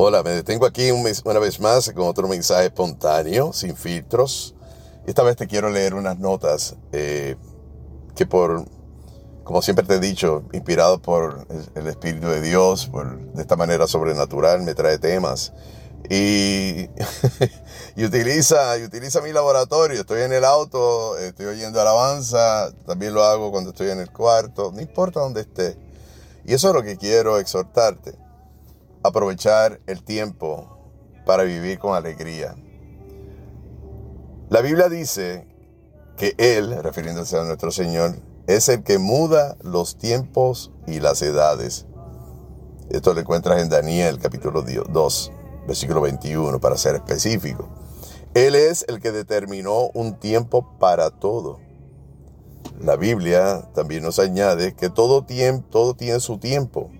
Hola, me detengo aquí una vez más con otro mensaje espontáneo, sin filtros. Esta vez te quiero leer unas notas eh, que por, como siempre te he dicho, inspirado por el, Espíritu de Dios, por, de esta manera sobrenatural, me trae temas. Y, y, utiliza, y utiliza mi laboratorio. Estoy en el auto, estoy oyendo alabanza, también lo hago cuando estoy en el cuarto, no importa dónde esté. Y eso es lo que quiero exhortarte aprovechar el tiempo para vivir con alegría. La Biblia dice que Él, refiriéndose a nuestro Señor, es el que muda los tiempos y las edades. Esto lo encuentras en Daniel capítulo 2, versículo 21, para ser específico. Él es el que determinó un tiempo para todo. La Biblia también nos añade que todo, todo tiene su tiempo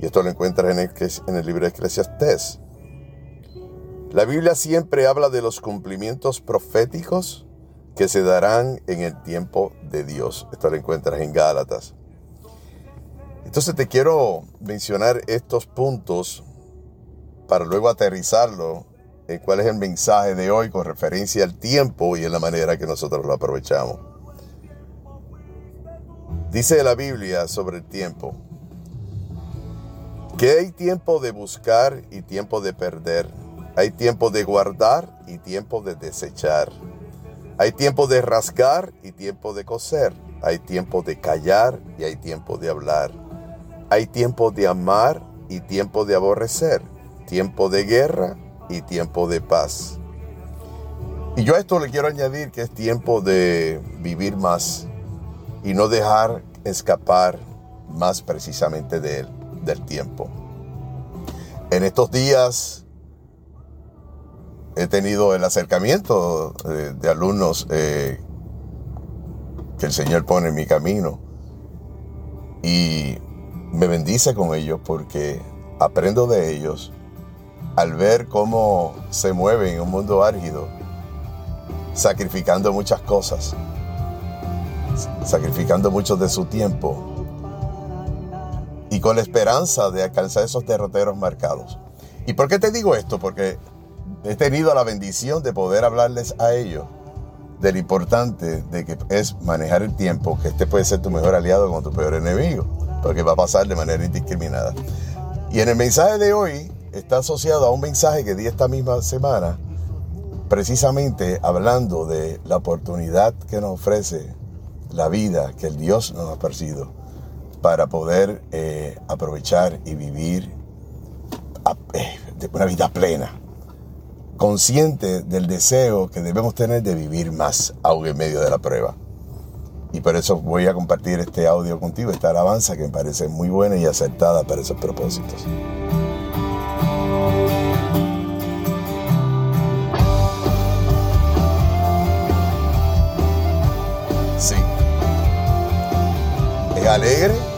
y esto lo encuentras en el, libro de Eclesiastés. La Biblia siempre habla de los cumplimientos proféticos que se darán en el tiempo de Dios. Esto lo encuentras en Gálatas. Entonces te quiero mencionar estos puntos para luego aterrizarlo en cuál es el mensaje de hoy con referencia al tiempo y en la manera que nosotros lo aprovechamos. Dice la Biblia sobre el tiempo, que hay tiempo de buscar y tiempo de perder. Hay tiempo de guardar y tiempo de desechar. Hay tiempo de rasgar y tiempo de coser. Hay tiempo de callar y hay tiempo de hablar. Hay tiempo de amar y tiempo de aborrecer. Tiempo de guerra y tiempo de paz. Y yo a esto le quiero añadir que es tiempo de vivir más y no dejar escapar más precisamente de él del tiempo. En estos días he tenido el acercamiento de, alumnos eh, que el Señor pone en mi camino y me bendice con ellos porque aprendo de ellos al ver cómo se mueven en un mundo árido, sacrificando muchas cosas, sacrificando mucho de su tiempo con la esperanza de alcanzar esos derroteros marcados. ¿Y por qué te digo esto? Porque he tenido la bendición de poder hablarles a ellos de lo importante de que es manejar el tiempo, que este puede ser tu mejor aliado con tu peor enemigo, porque va a pasar de manera indiscriminada. Y en el mensaje de hoy está asociado a un mensaje que di esta misma semana, precisamente hablando de la oportunidad que nos ofrece la vida que el Dios nos ha ofrecido para poder eh, aprovechar y vivir eh, una vida plena, consciente del deseo que debemos tener de vivir más, aún en medio de la prueba. Y por eso voy a compartir este audio contigo, esta alabanza que me parece muy buena y acertada para esos propósitos. Sí. Es alegre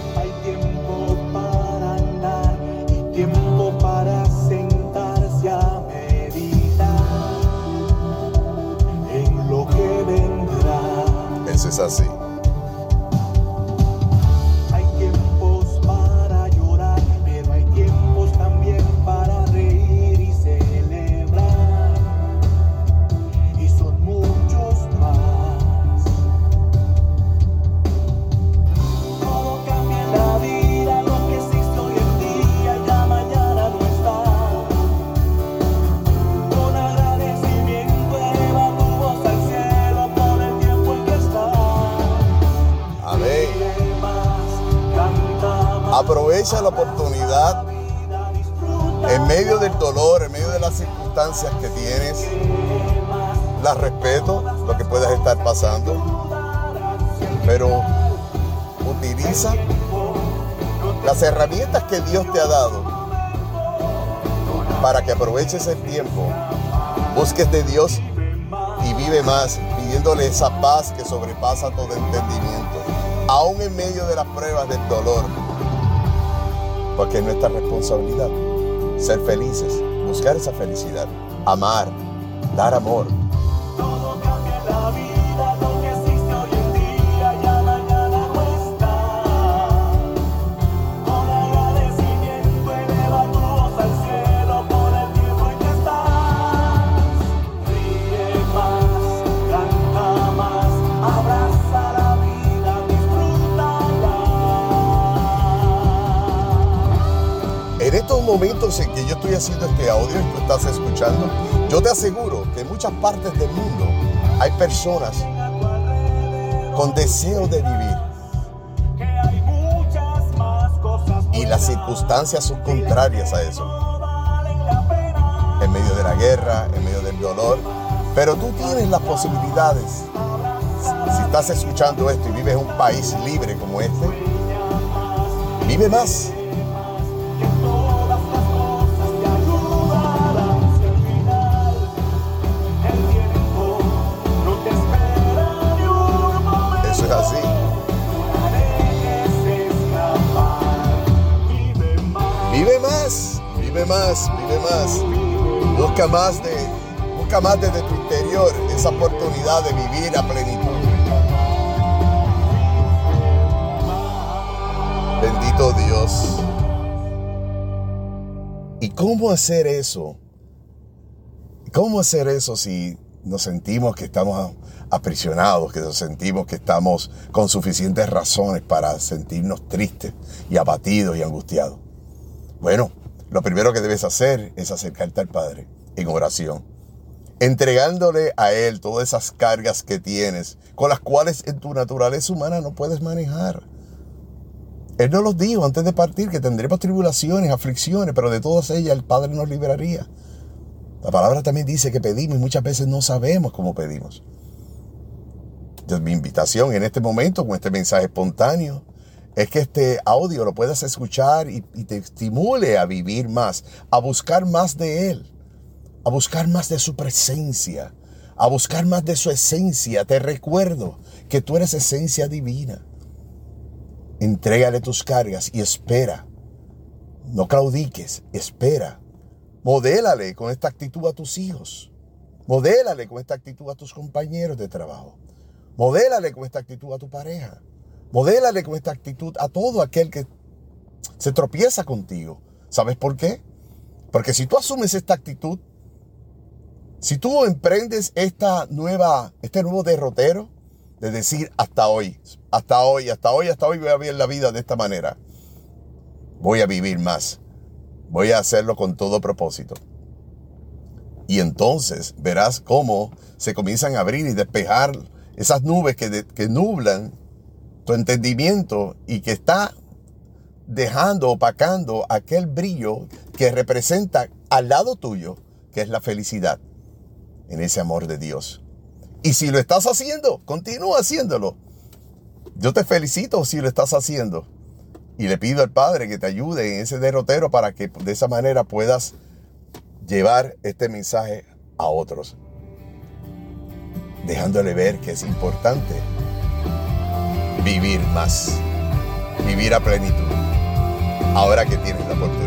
es así. Aprovecha la oportunidad en medio del dolor, en medio de las circunstancias que tienes. Las respeto, lo que puedas estar pasando. Pero utiliza las herramientas que Dios te ha dado para que aproveches el tiempo, busques de Dios y vive más, pidiéndole esa paz que sobrepasa todo entendimiento, aún en medio de las pruebas del dolor porque es nuestra responsabilidad ser felices, buscar esa felicidad, amar, dar amor, momentos en que yo estoy haciendo este audio y tú estás escuchando, yo te aseguro que en muchas partes del mundo hay personas con deseo de vivir. Y las circunstancias son contrarias a eso. En medio de la guerra, en medio del dolor. Pero tú tienes las posibilidades. Si estás escuchando esto y vives en un país libre como este, vive más. Más, vive más. Busca más de, busca más desde tu interior esa oportunidad de vivir a plenitud. Bendito Dios. ¿Y cómo hacer eso? ¿Cómo hacer eso si nos sentimos que estamos aprisionados, que sentimos que estamos con suficientes razones para sentirnos tristes y abatidos y angustiados? Bueno, lo primero que debes hacer es acercarte al Padre en oración, entregándole a Él todas esas cargas que tienes, con las cuales en tu naturaleza humana no puedes manejar. Él nos los dijo antes de partir que tendremos tribulaciones, aflicciones, pero de todas ellas el Padre nos liberaría. La palabra también dice que pedimos y muchas veces no sabemos cómo pedimos. Entonces, mi invitación en este momento, con este mensaje espontáneo, es que este audio lo puedas escuchar y, te estimule a vivir más, a buscar más de Él, a buscar más de su presencia, a buscar más de su esencia. Te recuerdo que tú eres esencia divina. Entrégale tus cargas y espera. No claudiques, espera. Modélale con esta actitud a tus hijos. Modélale con esta actitud a tus compañeros de trabajo. Modélale con esta actitud a tu pareja. Modélale con esta actitud a todo aquel que se tropieza contigo. ¿Sabes por qué? Porque si tú asumes esta actitud, si tú emprendes esta nueva, este nuevo derrotero de decir hasta hoy, hasta hoy, hasta hoy, hasta hoy voy a vivir la vida de esta manera, voy a vivir más, voy a hacerlo con todo propósito. Y entonces verás cómo se comienzan a abrir y despejar esas nubes que, que nublan tu entendimiento y que está dejando, opacando aquel brillo que representa al lado tuyo, que es la felicidad en ese amor de Dios. Y si lo estás haciendo, continúa haciéndolo. Yo te felicito si lo estás haciendo. Y le pido al Padre que te ayude en ese derrotero para que de esa manera puedas llevar este mensaje a otros. Dejándole ver que es importante vivir más, vivir a plenitud, ahora que tienes la oportunidad.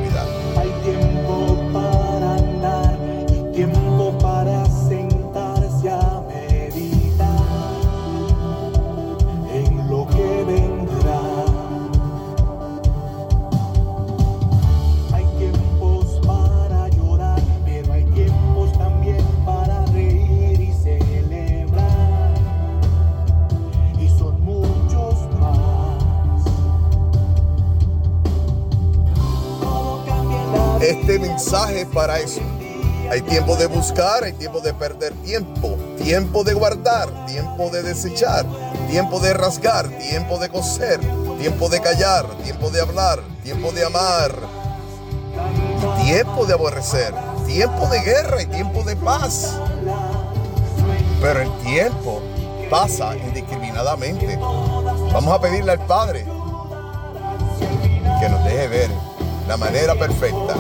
Este mensaje para eso. Hay tiempo de buscar, hay tiempo de perder tiempo, tiempo de guardar, tiempo de desechar, tiempo de rasgar, tiempo de coser, tiempo de callar, tiempo de hablar, tiempo de amar, tiempo de aborrecer, tiempo de guerra y tiempo de paz. Pero el tiempo pasa indiscriminadamente. Vamos a pedirle al Padre que nos deje ver la manera perfecta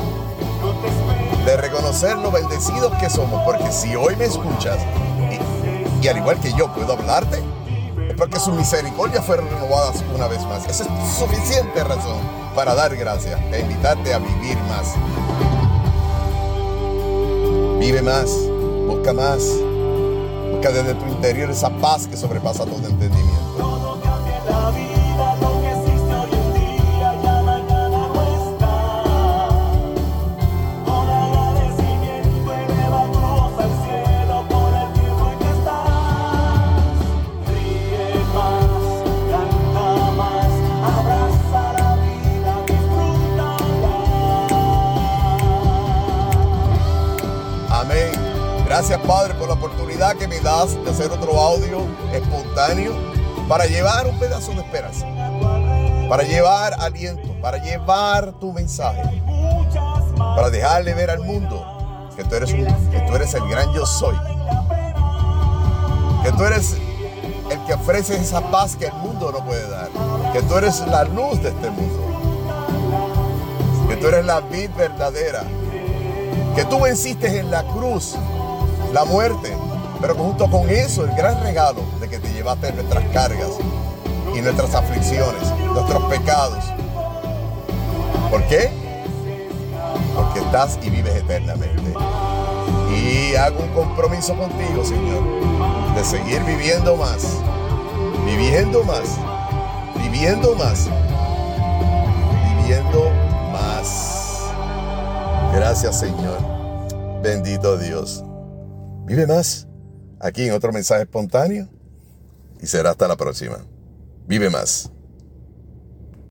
de reconocer lo bendecidos que somos, porque si hoy me escuchas y, al igual que yo puedo hablarte, es porque su misericordia fueron renovadas una vez más. Esa es suficiente razón para dar gracias e invitarte a vivir más. Vive más, busca más, busca desde tu interior esa paz que sobrepasa todo entendimiento. De hacer otro audio espontáneo para llevar un pedazo de esperanza, para llevar aliento, para llevar tu mensaje, para dejarle ver al mundo que tú eres, un, que tú eres el gran yo soy, que tú eres el que ofrece esa paz que el mundo no puede dar, que tú eres la luz de este mundo, que tú eres la vid verdadera, que tú venciste en la cruz la muerte, pero junto con eso el gran regalo de que te llevaste nuestras cargas y nuestras aflicciones, nuestros pecados. ¿Por qué? Porque estás y vives eternamente. Y hago un compromiso contigo, Señor, de seguir viviendo más, viviendo más, viviendo más, viviendo más. Gracias, Señor. Bendito Dios. Vive más aquí en otro mensaje espontáneo y será hasta la próxima. Vive más.